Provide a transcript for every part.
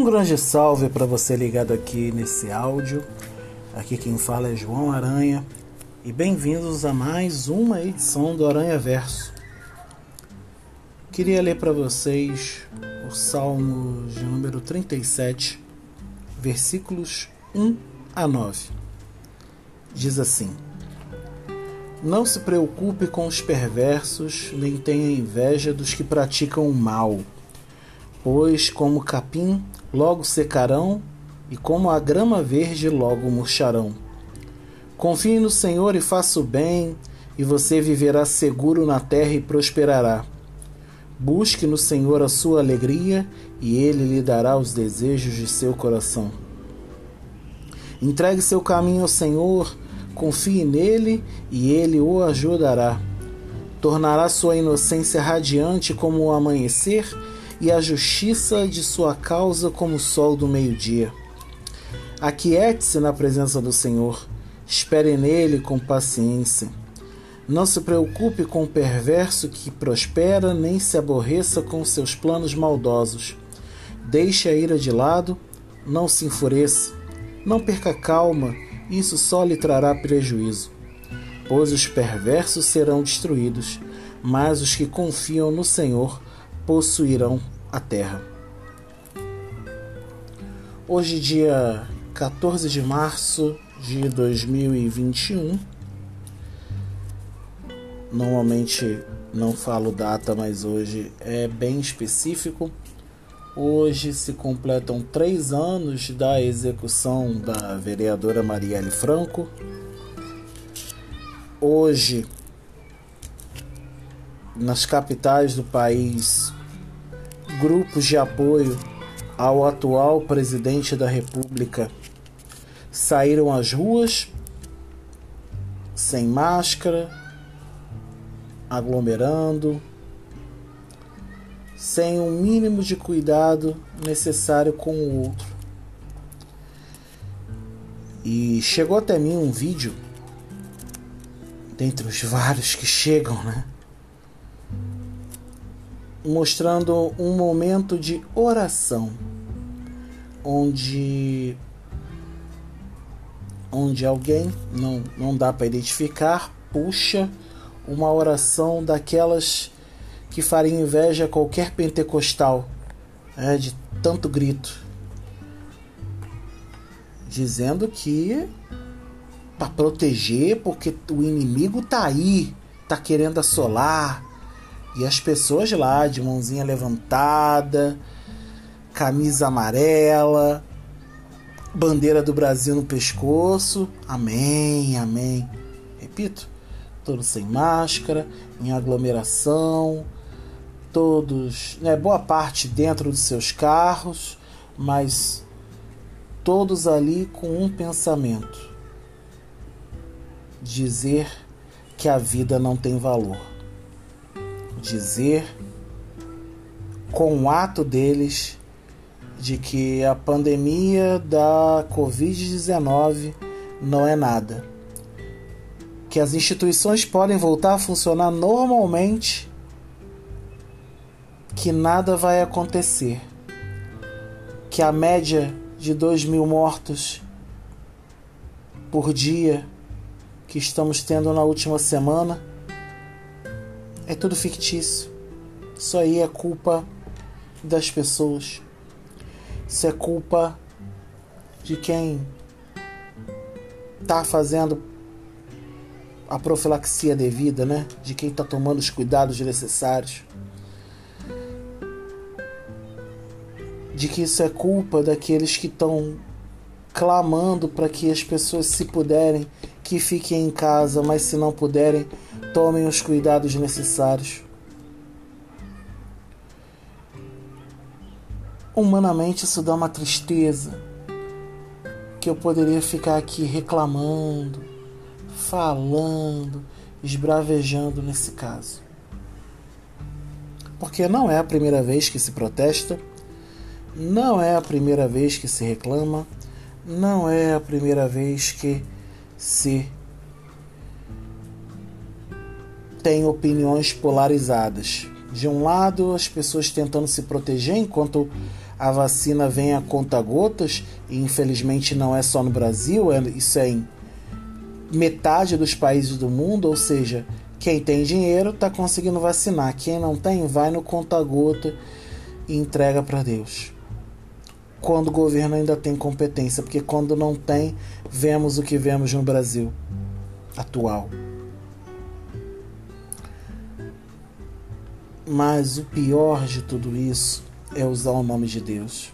Um grande salve para você ligado aqui nesse áudio. Aqui quem fala é João Aranha e bem-vindos a mais uma edição do Aranha Verso. Queria ler para vocês o Salmo de número 37, versículos 1 a 9. Diz assim: Não se preocupe com os perversos, nem tenha inveja dos que praticam o mal pois como capim logo secarão e como a grama verde logo murcharão. Confie no Senhor e faça o bem, e você viverá seguro na terra e prosperará. Busque no Senhor a sua alegria, e ele lhe dará os desejos de seu coração. Entregue seu caminho ao Senhor, confie nele, e ele o ajudará. Tornará sua inocência radiante como o amanhecer e a justiça de sua causa como o sol do meio-dia. Aquiete-se na presença do Senhor, espere nele com paciência. Não se preocupe com o perverso que prospera, nem se aborreça com seus planos maldosos. Deixe a ira de lado, não se enfureça, não perca calma, isso só lhe trará prejuízo. Pois os perversos serão destruídos, mas os que confiam no Senhor possuirão a terra. Hoje, dia 14 de março de 2021. Normalmente não falo data, mas hoje é bem específico. Hoje se completam três anos da execução da vereadora Marielle Franco. Hoje, nas capitais do país, grupos de apoio ao atual presidente da República saíram às ruas sem máscara, aglomerando, sem o um mínimo de cuidado necessário com o outro. E chegou até mim um vídeo, dentre os vários que chegam, né? Mostrando um momento de oração, onde onde alguém não não dá para identificar puxa uma oração daquelas que faria inveja a qualquer pentecostal, é, de tanto grito, dizendo que para proteger, porque o inimigo tá aí, tá querendo assolar, e as pessoas lá, de mãozinha levantada, camisa amarela, bandeira do Brasil no pescoço. Amém, amém. Repito, todos sem máscara, em aglomeração, todos, né, boa parte dentro dos seus carros, mas todos ali com um pensamento: dizer que a vida não tem valor dizer com o ato deles de que a pandemia da Covid-19 não é nada. Que as instituições podem voltar a funcionar normalmente, que nada vai acontecer. Que a média de 2 mil mortos por dia que estamos tendo na última semana é tudo fictício. Isso aí é culpa das pessoas. Isso é culpa de quem tá fazendo a profilaxia devida, né? De quem tá tomando os cuidados necessários. De que isso é culpa daqueles que estão clamando para que as pessoas, se puderem, que fiquem em casa, mas se não puderem, tomem os cuidados necessários. Humanamente, isso dá uma tristeza que eu poderia ficar aqui reclamando, falando, esbravejando nesse caso. Porque não é a primeira vez que se protesta, não é a primeira vez que se reclama, não é a primeira vez que se tem opiniões polarizadas. De um lado, as pessoas tentando se proteger, enquanto a vacina vem a conta gotas, e infelizmente não é só no Brasil, é, isso é em metade dos países do mundo, ou seja, quem tem dinheiro está conseguindo vacinar, quem não tem vai no conta gota e entrega para Deus. Quando o governo ainda tem competência, porque quando não tem, vemos o que vemos no Brasil atual. Mas o pior de tudo isso é usar o nome de Deus.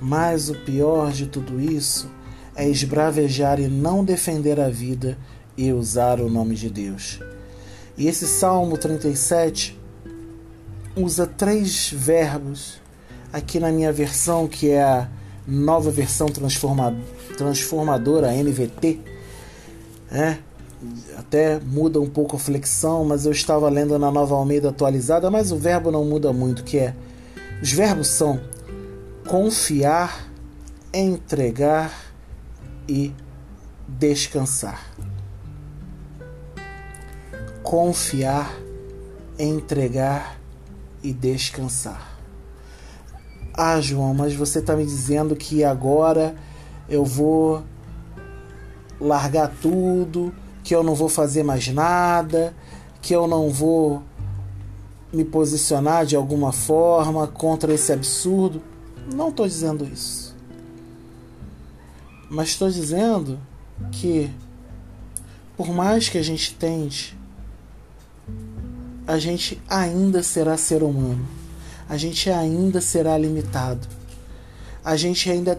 Mas o pior de tudo isso é esbravejar e não defender a vida e usar o nome de Deus. E esse Salmo 37 usa três verbos aqui na minha versão, que é a nova versão transformadora NVT. É, até muda um pouco a flexão, mas eu estava lendo na Nova Almeida atualizada, mas o verbo não muda muito, que é os verbos são confiar, entregar e descansar. Confiar, entregar e descansar. Ah, João, mas você está me dizendo que agora eu vou largar tudo, que eu não vou fazer mais nada, que eu não vou me posicionar de alguma forma contra esse absurdo. Não estou dizendo isso. Mas estou dizendo que, por mais que a gente tente, a gente ainda será ser humano. A gente ainda será limitado. A gente ainda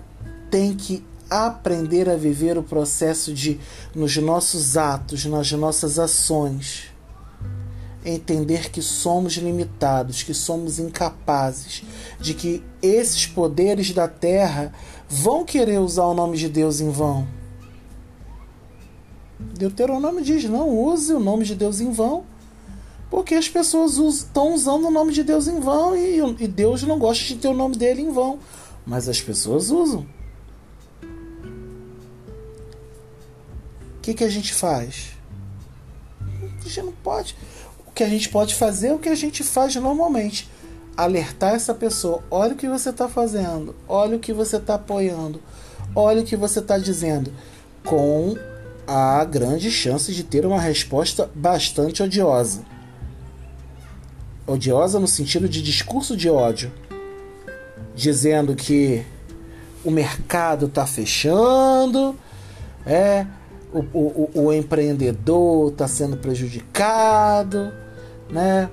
tem que aprender a viver o processo de, nos nossos atos, nas nossas ações, entender que somos limitados, que somos incapazes, de que esses poderes da terra vão querer usar o nome de Deus em vão. Deuteronômio diz: não use o nome de Deus em vão, porque as pessoas estão usando o nome de Deus em vão e, e Deus não gosta de ter o nome dele em vão, mas as pessoas usam. Que, que a gente faz? A gente não pode. Que a gente pode fazer é o que a gente faz normalmente. Alertar essa pessoa: olha o que você está fazendo, olha o que você está apoiando, olha o que você está dizendo, com a grande chance de ter uma resposta bastante odiosa. Odiosa no sentido de discurso de ódio, dizendo que o mercado está fechando, é, o, o, o empreendedor está sendo prejudicado, né?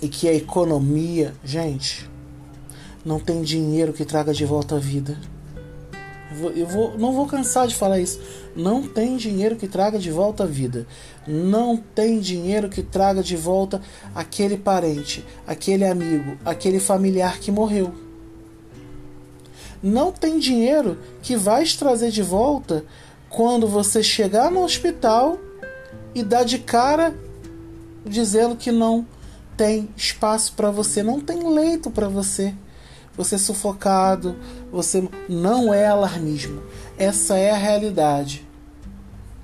E que a economia, gente, não tem dinheiro que traga de volta a vida. Eu, vou, não vou cansar de falar isso. Não tem dinheiro que traga de volta a vida. Não tem dinheiro que traga de volta aquele parente, aquele amigo, aquele familiar que morreu. Não tem dinheiro que vai trazer de volta quando você chegar no hospital e dar de cara dizendo que não tem espaço para você, não tem leito para você. Você é sufocado, você não é alarmismo. Essa é a realidade.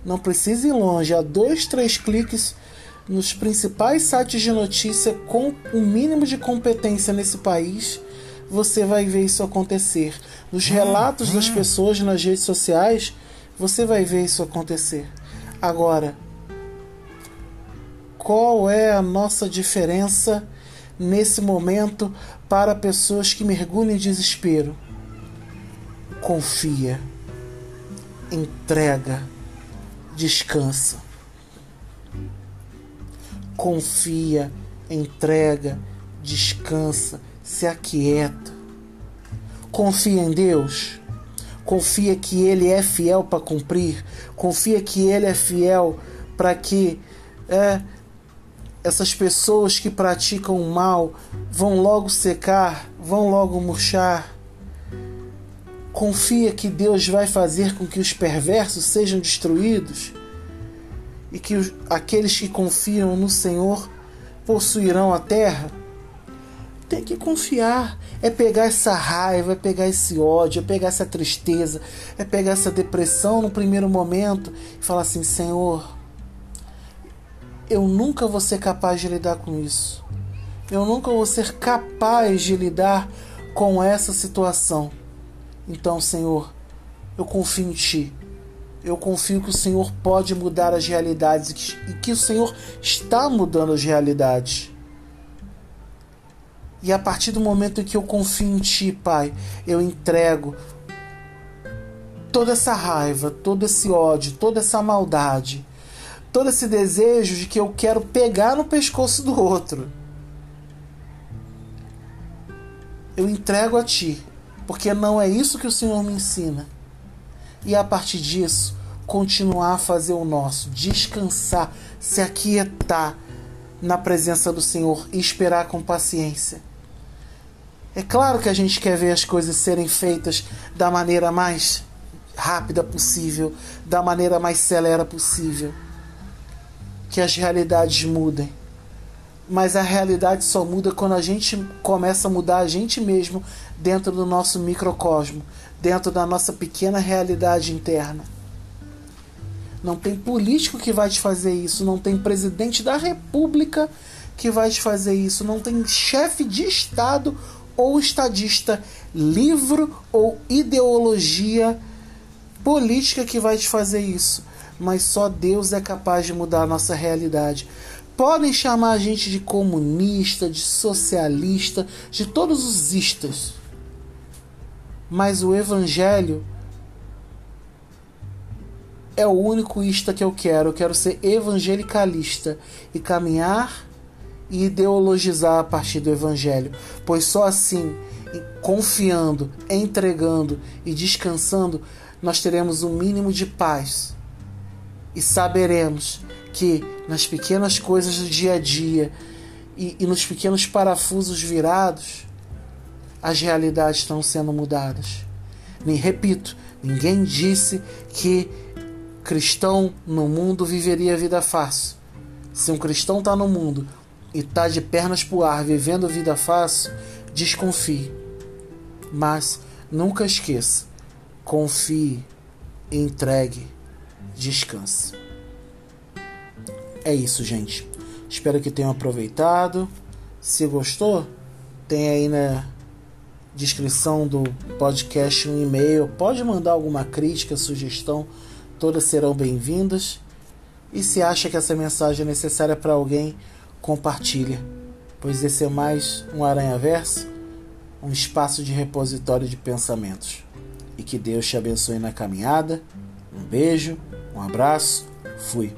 Não precisa ir longe, há dois, três cliques nos principais sites de notícia com o mínimo de competência nesse país, você vai ver isso acontecer. Nos relatos das pessoas nas redes sociais, você vai ver isso acontecer. Agora, qual é a nossa diferença nesse momento para pessoas que mergulham em desespero? Confia, entrega, descansa. Confia, entrega, descansa, se aquieta. Confia em Deus. Confia que Ele é fiel para cumprir. Confia que Ele é fiel para que é, essas pessoas que praticam o mal vão logo secar, vão logo murchar. Confia que Deus vai fazer com que os perversos sejam destruídos e que os, aqueles que confiam no Senhor possuirão a terra. Tem que confiar, é pegar essa raiva, é pegar esse ódio, é pegar essa tristeza, é pegar essa depressão no primeiro momento e falar assim: Senhor, eu nunca vou ser capaz de lidar com isso. Eu nunca vou ser capaz de lidar com essa situação. Então, Senhor, eu confio em Ti. Eu confio que o Senhor pode mudar as realidades e que o Senhor está mudando as realidades. E a partir do momento em que eu confio em Ti, Pai, eu entrego toda essa raiva, todo esse ódio, toda essa maldade, todo esse desejo de que eu quero pegar no pescoço do outro. Eu entrego a Ti, porque não é isso que o Senhor me ensina. E a partir disso, continuar a fazer o nosso, descansar, se aquietar na presença do Senhor e esperar com paciência. É claro que a gente quer ver as coisas serem feitas da maneira mais rápida possível, da maneira mais celera possível. Que as realidades mudem. Mas a realidade só muda quando a gente começa a mudar a gente mesmo dentro do nosso microcosmo, dentro da nossa pequena realidade interna. Não tem político que vai te fazer isso, não tem presidente da república que vai te fazer isso, não tem chefe de estado ou estadista, livro ou ideologia política que vai te fazer isso. Mas só Deus é capaz de mudar a nossa realidade. Podem chamar a gente de comunista, de socialista, de todos os istas. Mas o evangelho é o único ista que eu quero. Eu quero ser evangelicalista e caminhar e ideologizar a partir do Evangelho, pois só assim, confiando, entregando e descansando, nós teremos um mínimo de paz e saberemos que nas pequenas coisas do dia a dia e, e nos pequenos parafusos virados, as realidades estão sendo mudadas. Nem repito, ninguém disse que cristão no mundo viveria vida fácil. Se um cristão está no mundo e está de pernas pro ar vivendo vida fácil, desconfie. Mas nunca esqueça: confie, entregue, descanse. É isso, gente. Espero que tenham aproveitado. Se gostou, tem aí na descrição do podcast um e-mail. Pode mandar alguma crítica, sugestão, todas serão bem-vindas. E se acha que essa mensagem é necessária para alguém, compartilha, pois esse é mais um Aranha Verso, um espaço de repositório de pensamentos. E que Deus te abençoe na caminhada. Um beijo, um abraço, fui.